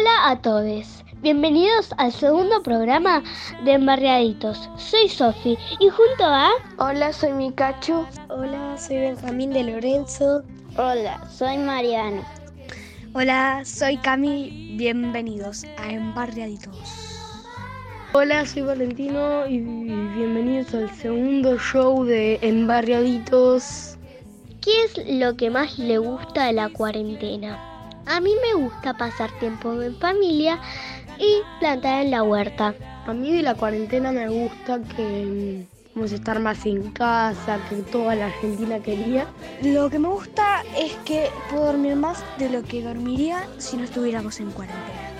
Hola a todos. Bienvenidos al segundo programa de Embarriaditos. Soy Sofi y junto a... Hola, soy Mikachu. Hola, soy Benjamín de Lorenzo. Hola, soy Mariano. Hola, soy Cami. Bienvenidos a Embarriaditos. Hola, soy Valentino y bienvenidos al segundo show de Embarriaditos. ¿Qué es lo que más le gusta de la cuarentena? A mí me gusta pasar tiempo en familia y plantar en la huerta. A mí de la cuarentena me gusta que mm, vamos a estar más en casa, que toda la Argentina quería. Lo que me gusta es que puedo dormir más de lo que dormiría si no estuviéramos en cuarentena.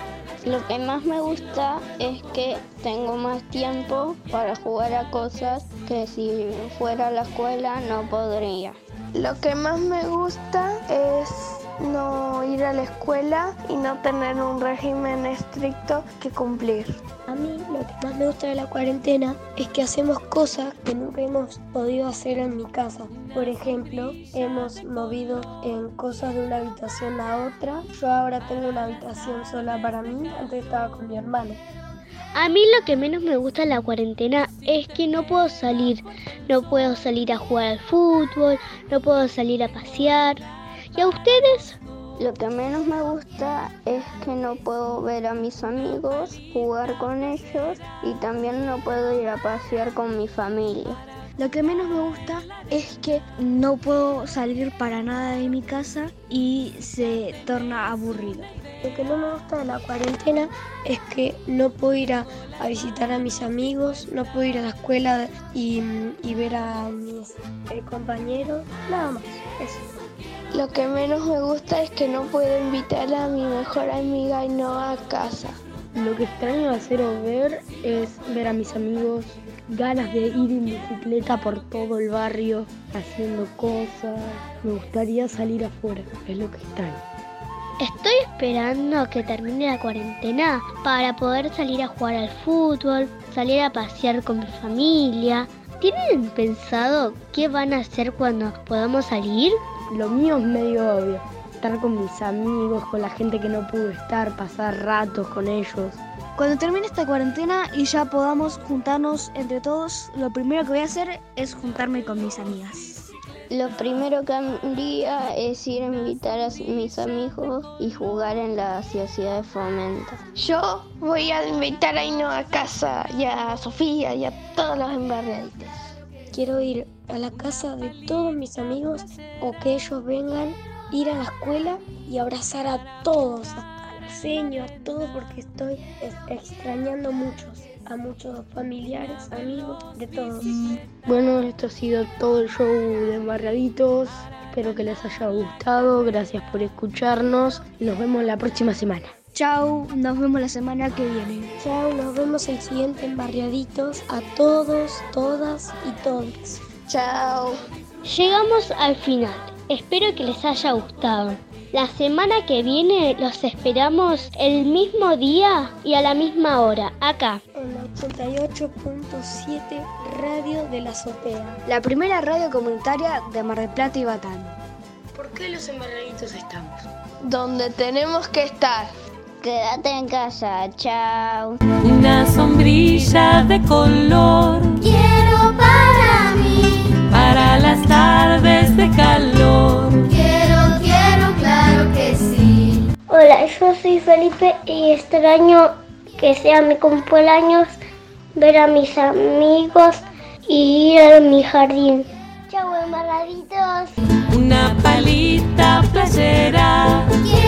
Lo que más me gusta es que tengo más tiempo para jugar a cosas que si fuera a la escuela no podría. Lo que más me gusta es no ir a la escuela y no tener un régimen estricto que cumplir. A mí lo que más me gusta de la cuarentena es que hacemos cosas que nunca hemos podido hacer en mi casa. Por ejemplo, hemos movido en cosas de una habitación a otra. Yo ahora tengo una habitación sola para mí, antes estaba con mi hermano. A mí lo que menos me gusta de la cuarentena es que no puedo salir. No puedo salir a jugar al fútbol, no puedo salir a pasear. ¿Y a ustedes? Lo que menos me gusta es que no puedo ver a mis amigos, jugar con ellos y también no puedo ir a pasear con mi familia. Lo que menos me gusta es que no puedo salir para nada de mi casa y se torna aburrido. Lo que no me gusta de la cuarentena es que no puedo ir a, a visitar a mis amigos, no puedo ir a la escuela y, y ver a mis eh, compañeros, nada más. Eso. Lo que menos me gusta es que no puedo invitar a mi mejor amiga y no a casa. Lo que extraño hacer o ver es ver a mis amigos, ganas de ir en bicicleta por todo el barrio haciendo cosas. Me gustaría salir afuera, es lo que extraño. Estoy esperando a que termine la cuarentena para poder salir a jugar al fútbol, salir a pasear con mi familia. ¿Tienen pensado qué van a hacer cuando podamos salir? Lo mío es medio obvio. Estar con mis amigos, con la gente que no pudo estar, pasar ratos con ellos. Cuando termine esta cuarentena y ya podamos juntarnos entre todos, lo primero que voy a hacer es juntarme con mis amigas. Lo primero que haría es ir a invitar a mis amigos y jugar en la sociedad de fomento. Yo voy a invitar a Ino a casa y a Sofía y a todos los embarriaditos. Quiero ir a la casa de todos mis amigos o que ellos vengan, ir a la escuela y abrazar a todos, al seño, a todos porque estoy extrañando muchos, a muchos familiares, amigos, de todos. Bueno, esto ha sido todo el show de Embarriaditos. Espero que les haya gustado. Gracias por escucharnos. Nos vemos la próxima semana. Chau, nos vemos la semana que viene. Chau, nos vemos el siguiente en Barriaditos. A todos, todas y todos. Chao. Llegamos al final. Espero que les haya gustado. La semana que viene los esperamos el mismo día y a la misma hora, acá. En la 88.7 Radio de la Azotea. La primera radio comunitaria de Mar del Plata y Batán. ¿Por qué los embarraditos estamos? Donde tenemos que estar. Quédate en casa, chao. Una sombrilla de color Quiero para mí, para las tardes de calor. quiero, quiero, claro que sí. Hola, yo soy Felipe y extraño que sea mi cumpleaños, ver a mis amigos y ir a mi jardín. Chau, embarraditos. Una palita playera Quiero